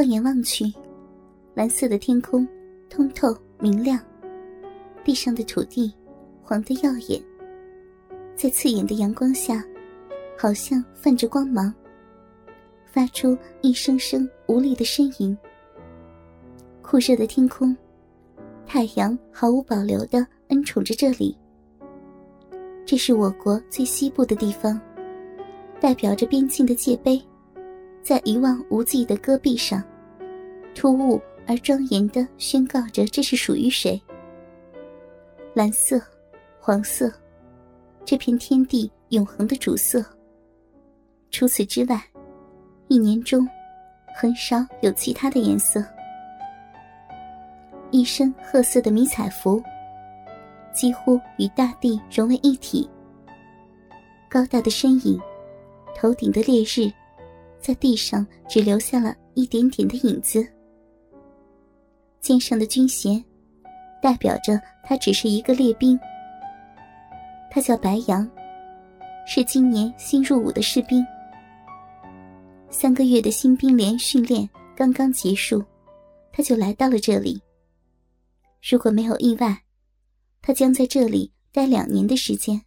放眼望去，蓝色的天空通透明亮，地上的土地黄得耀眼，在刺眼的阳光下，好像泛着光芒，发出一声声无力的呻吟。酷热的天空，太阳毫无保留的恩宠着这里。这是我国最西部的地方，代表着边境的界碑。在一望无际的戈壁上，突兀而庄严的宣告着这是属于谁。蓝色、黄色，这片天地永恒的主色。除此之外，一年中很少有其他的颜色。一身褐色的迷彩服，几乎与大地融为一体。高大的身影，头顶的烈日。在地上只留下了一点点的影子，肩上的军衔，代表着他只是一个列兵。他叫白杨，是今年新入伍的士兵。三个月的新兵连训练刚刚结束，他就来到了这里。如果没有意外，他将在这里待两年的时间。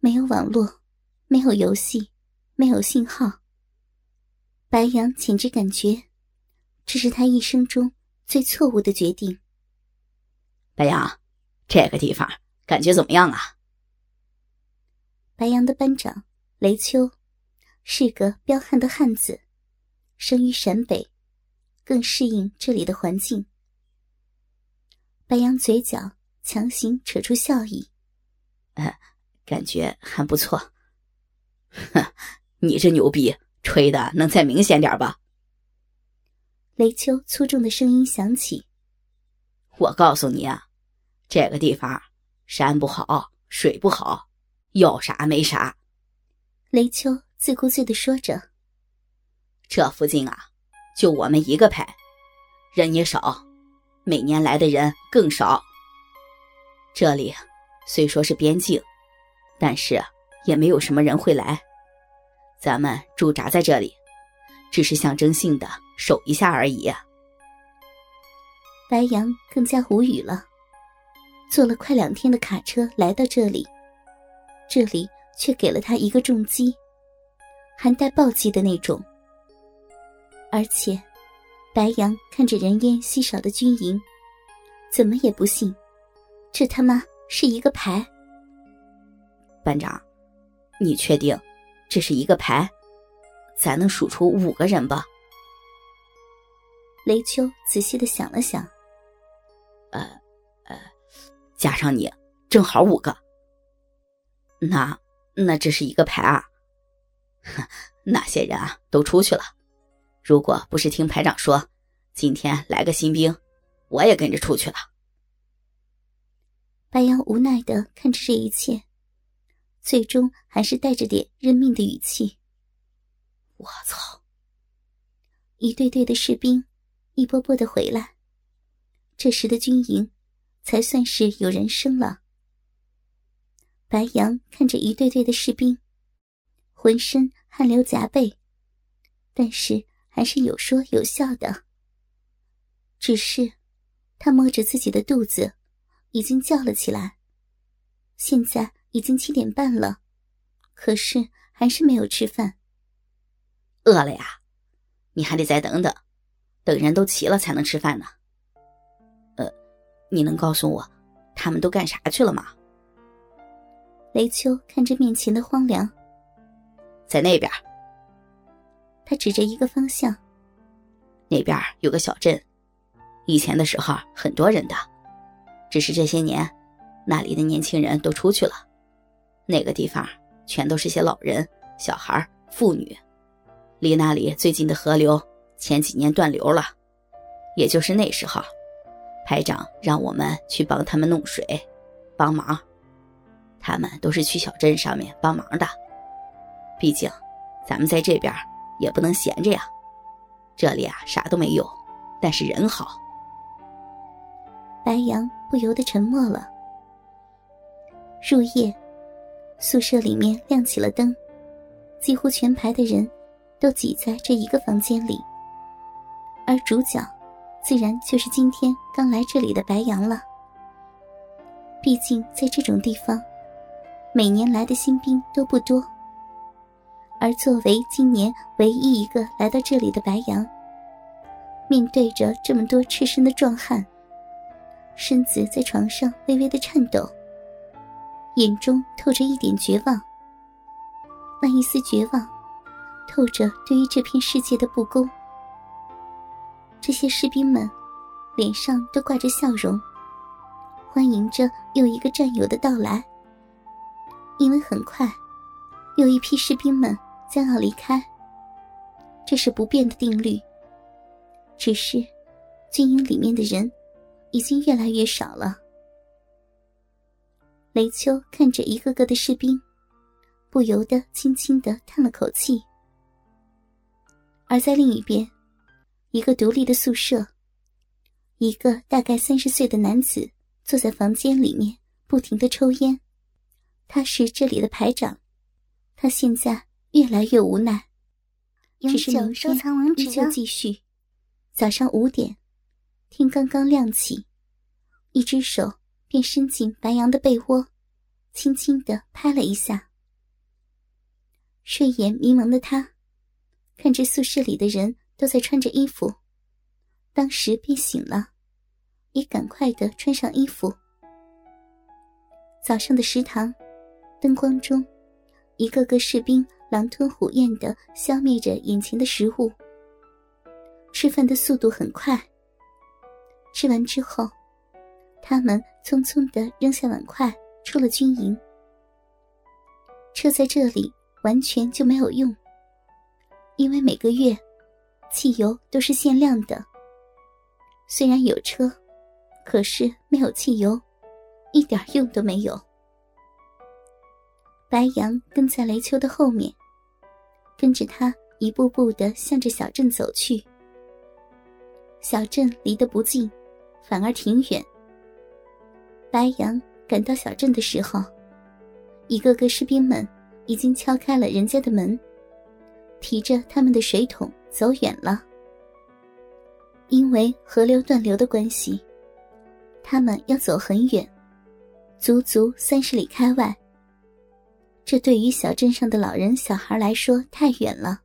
没有网络，没有游戏，没有信号。白羊简直感觉，这是他一生中最错误的决定。白杨，这个地方感觉怎么样啊？白羊的班长雷秋，是个彪悍的汉子，生于陕北，更适应这里的环境。白羊嘴角强行扯出笑意，呃，感觉还不错。哼，你这牛逼！吹的能再明显点吧？雷秋粗重的声音响起：“我告诉你啊，这个地方山不好，水不好，有啥没啥。”雷秋自顾自的说着：“这附近啊，就我们一个排，人也少，每年来的人更少。这里虽说是边境，但是也没有什么人会来。”咱们驻扎在这里，只是象征性的守一下而已。白羊更加无语了，坐了快两天的卡车来到这里，这里却给了他一个重击，还带暴击的那种。而且，白羊看着人烟稀少的军营，怎么也不信，这他妈是一个排。班长，你确定？这是一个排，咱能数出五个人吧？雷秋仔细的想了想，呃，呃，加上你，正好五个。那那这是一个排啊？那些人啊都出去了。如果不是听排长说今天来个新兵，我也跟着出去了。白杨无奈的看着这一切。最终还是带着点认命的语气。我操！一队队的士兵，一波波的回来。这时的军营，才算是有人声了。白杨看着一队队的士兵，浑身汗流浃背，但是还是有说有笑的。只是，他摸着自己的肚子，已经叫了起来。现在。已经七点半了，可是还是没有吃饭。饿了呀？你还得再等等，等人都齐了才能吃饭呢。呃，你能告诉我，他们都干啥去了吗？雷秋看着面前的荒凉，在那边。他指着一个方向，那边有个小镇，以前的时候很多人的，只是这些年，那里的年轻人都出去了。那个地方全都是些老人、小孩、妇女，离那里最近的河流前几年断流了，也就是那时候，排长让我们去帮他们弄水，帮忙。他们都是去小镇上面帮忙的，毕竟咱们在这边也不能闲着呀。这里啊啥都没有，但是人好。白杨不由得沉默了。入夜。宿舍里面亮起了灯，几乎全排的人都挤在这一个房间里。而主角，自然就是今天刚来这里的白羊了。毕竟在这种地方，每年来的新兵都不多。而作为今年唯一一个来到这里的白羊，面对着这么多赤身的壮汉，身子在床上微微的颤抖，眼中透着一点绝望。那一丝绝望，透着对于这片世界的不公。这些士兵们脸上都挂着笑容，欢迎着又一个战友的到来。因为很快，又一批士兵们将要离开。这是不变的定律。只是，军营里面的人已经越来越少了。雷秋看着一个个的士兵，不由得轻轻的叹了口气。而在另一边。一个独立的宿舍，一个大概三十岁的男子坐在房间里面，不停的抽烟。他是这里的排长，他现在越来越无奈。只是明天依旧继续。早上五点，天刚刚亮起，一只手便伸进白羊的被窝，轻轻的拍了一下。睡眼迷蒙的他，看着宿舍里的人。都在穿着衣服，当时便醒了，也赶快的穿上衣服。早上的食堂，灯光中，一个个士兵狼吞虎咽的消灭着眼前的食物。吃饭的速度很快。吃完之后，他们匆匆的扔下碗筷，出了军营。车在这里完全就没有用，因为每个月。汽油都是限量的。虽然有车，可是没有汽油，一点用都没有。白羊跟在雷秋的后面，跟着他一步步的向着小镇走去。小镇离得不近，反而挺远。白羊赶到小镇的时候，一个个士兵们已经敲开了人家的门，提着他们的水桶。走远了，因为河流断流的关系，他们要走很远，足足三十里开外。这对于小镇上的老人小孩来说太远了。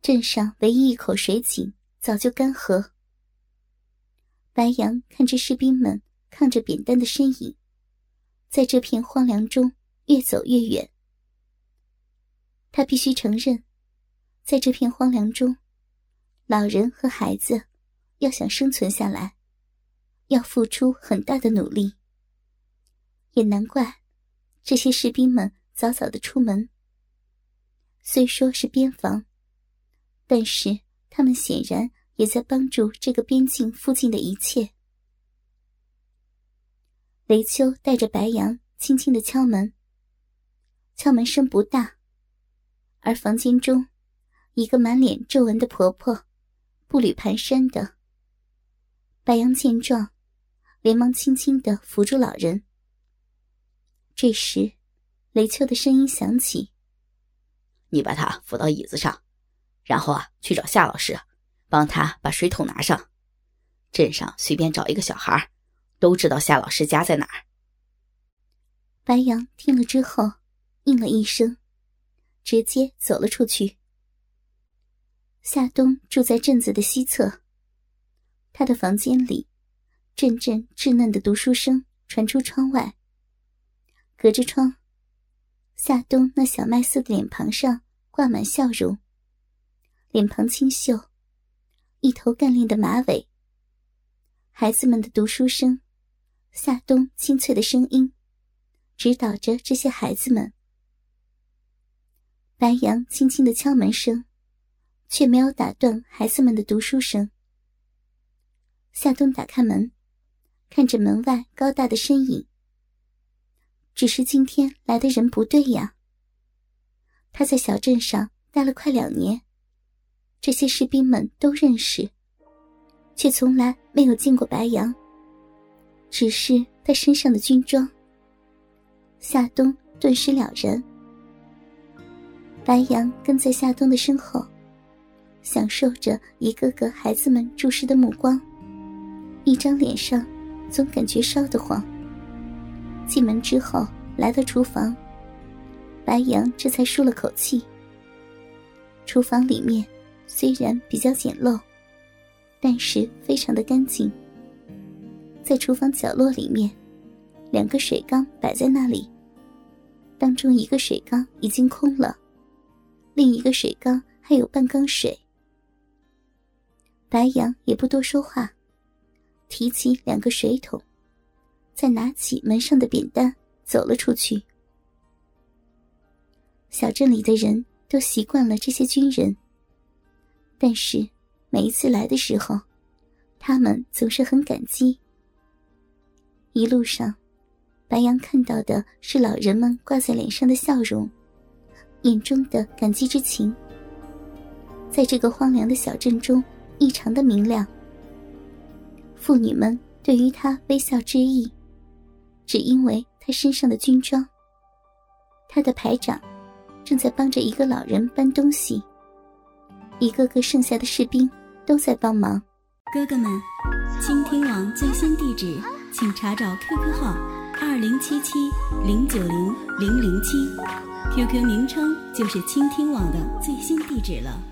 镇上唯一一口水井早就干涸。白杨看着士兵们抗着扁担的身影，在这片荒凉中越走越远。他必须承认。在这片荒凉中，老人和孩子要想生存下来，要付出很大的努力。也难怪这些士兵们早早的出门。虽说是边防，但是他们显然也在帮助这个边境附近的一切。雷秋带着白羊轻轻的敲门，敲门声不大，而房间中。一个满脸皱纹的婆婆，步履蹒跚的。白杨见状，连忙轻轻的扶住老人。这时，雷秋的声音响起：“你把他扶到椅子上，然后啊，去找夏老师，帮他把水桶拿上。镇上随便找一个小孩，都知道夏老师家在哪儿。”白杨听了之后，应了一声，直接走了出去。夏冬住在镇子的西侧，他的房间里，阵阵稚嫩的读书声传出窗外。隔着窗，夏冬那小麦色的脸庞上挂满笑容，脸庞清秀，一头干练的马尾。孩子们的读书声，夏冬清脆的声音，指导着这些孩子们。白杨轻轻的敲门声。却没有打断孩子们的读书声。夏冬打开门，看着门外高大的身影。只是今天来的人不对呀。他在小镇上待了快两年，这些士兵们都认识，却从来没有见过白杨。只是他身上的军装。夏冬顿时了然。白杨跟在夏冬的身后。享受着一个个孩子们注视的目光，一张脸上总感觉烧得慌。进门之后，来到厨房，白杨这才舒了口气。厨房里面虽然比较简陋，但是非常的干净。在厨房角落里面，两个水缸摆在那里，当中一个水缸已经空了，另一个水缸还有半缸水。白杨也不多说话，提起两个水桶，再拿起门上的扁担走了出去。小镇里的人都习惯了这些军人，但是每一次来的时候，他们总是很感激。一路上，白杨看到的是老人们挂在脸上的笑容，眼中的感激之情，在这个荒凉的小镇中。异常的明亮。妇女们对于他微笑致意，只因为他身上的军装。他的排长正在帮着一个老人搬东西，一个个剩下的士兵都在帮忙。哥哥们，倾听网最新地址，请查找 QQ 号二零七七零九零零零七，QQ 名称就是倾听网的最新地址了。